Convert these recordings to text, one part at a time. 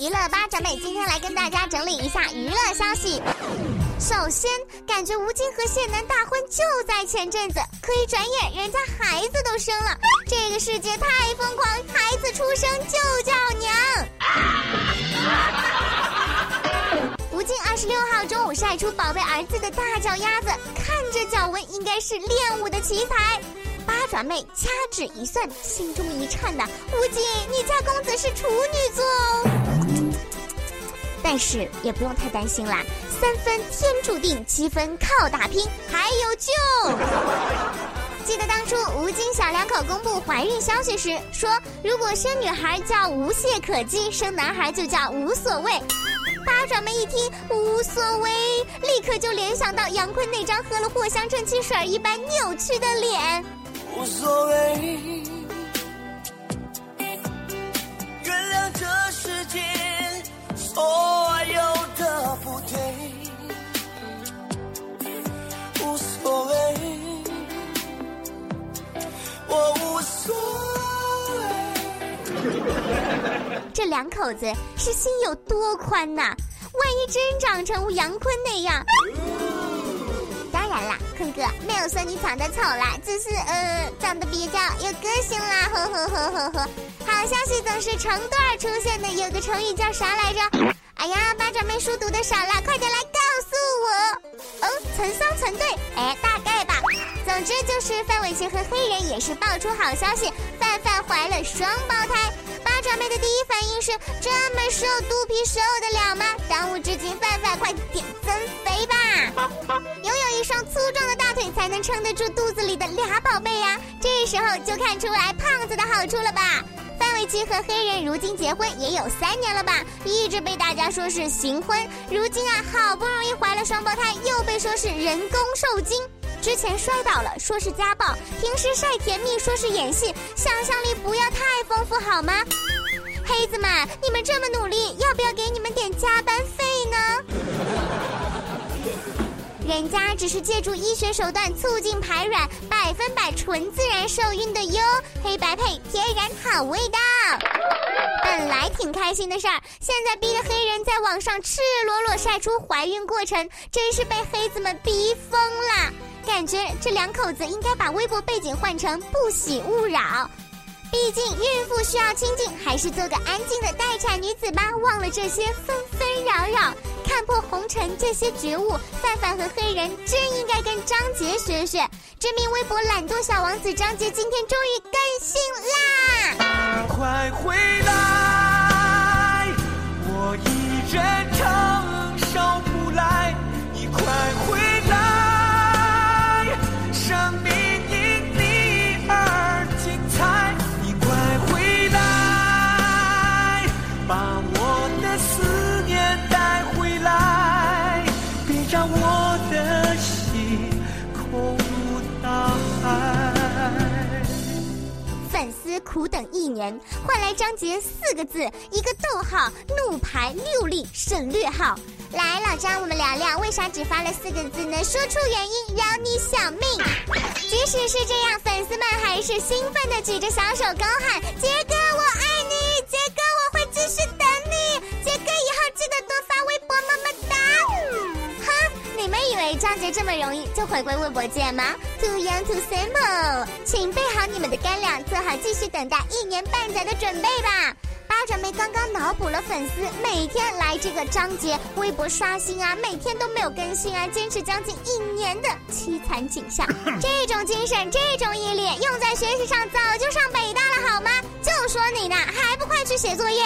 娱乐八爪妹今天来跟大家整理一下娱乐消息。首先，感觉吴京和谢楠大婚就在前阵子，可一转眼人家孩子都生了。这个世界太疯狂，孩子出生就叫娘。吴京二十六号中午晒出宝贝儿子的大脚丫子，看着脚纹应该是练武的奇才。八爪妹掐指一算，心中一颤呐，吴京，你家公子是处女座哦。但是也不用太担心啦，三分天注定，七分靠打拼，还有救。记得当初吴京小两口公布怀孕消息时，说如果生女孩叫无懈可击，生男孩就叫无所谓。八爪妹一听无所谓，立刻就联想到杨坤那张喝了藿香正气水一般扭曲的脸。无所谓，所有的不对。无所谓，我无所谓。这两口子是心有多宽呐？万一真长成杨坤那样。当然啦坤哥没有说你长得丑啦，只是呃长得比较有个性啦，呵呵呵呵呵。好消息总是成段出现的，有个成语叫啥来着？哎呀，八爪妹书读的少了，快点来告诉我。哦，成双成对，哎，大概吧。总之就是范玮琪和黑人也是爆出好消息，范范怀了双胞胎。八爪妹的第一反是：这么瘦，肚皮受得了吗？当务之急，范范快点增肥吧。拥有一双粗壮的大腿，才能撑得住肚子里的俩宝贝呀。这时候就看出来胖子的好处了吧？范玮琪和黑人如今结婚也有三年了吧？一直被大家说是行婚，如今啊，好不容易怀了双胞胎，又被说是人工受精。之前摔倒了，说是家暴；平时晒甜蜜，说是演戏。想象力不要太丰富好吗？黑子们，你们这么努力，要不要给你们点加班费呢？人家只是借助医学手段促进排卵，百分百纯自然受孕的哟，黑白配，天然好味道。本来挺开心的事儿，现在逼得黑人在网上赤裸裸晒出怀孕过程，真是被黑子们逼疯了。感觉这两口子应该把微博背景换成“不喜勿扰”，毕竟孕妇需要清静，还是做个安静的待产女子吧。忘了这些纷纷扰扰，看破红尘这些觉悟，范范和黑人真应该跟张杰学学。知名微博懒惰小王子张杰今天终于更新啦！快回来，我一人承苦等一年，换来张杰四个字，一个逗号，怒排六粒省略号。来，老张，我们聊聊为啥只发了四个字呢？说出原因，饶你小命。即使是这样，粉丝们还是兴奋的举着小手高喊：“杰哥，我爱你！杰哥，我会继续等你！杰哥，以后记得多发微博，么么哒！”哼，你们以为张杰这么容易就回归微博界吗？Too young, too simple，请备好你们的干粮，做好继续等待一年半载的准备吧。八爪妹刚刚脑补了粉丝每天来这个章节微博刷新啊，每天都没有更新啊，坚持将近一年的凄惨景象。这种精神，这种毅力，用在学习上早就上北大了好吗？就说你呢，还不快去写作业？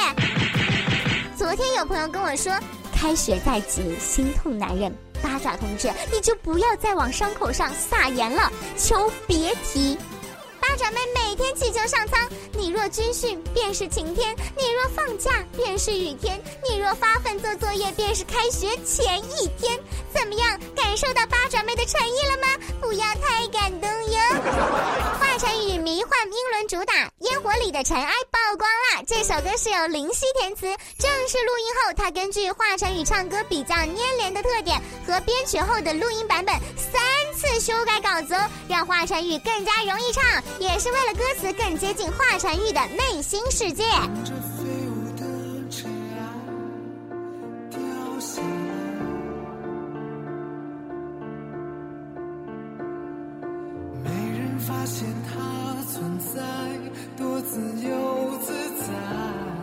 昨天有朋友跟我说，开学在即，心痛难忍。八爪同志，你就不要再往伤口上撒盐了，求别提。八爪妹每天祈求上苍，你若军训便是晴天，你若放假便是雨天，你若发奋做作业便是开学前一天。怎么样，感受到八爪妹的诚意了吗？不要太感动哟。华晨宇迷幻英伦主打《烟火里的尘埃》光啦！这首歌是由林夕填词，正式录音后，他根据华晨宇唱歌比较粘连的特点和编曲后的录音版本三次修改稿子，让华晨宇更加容易唱。也是为了歌词更接近华晨宇的内心世界。发现它存在，多自由自在。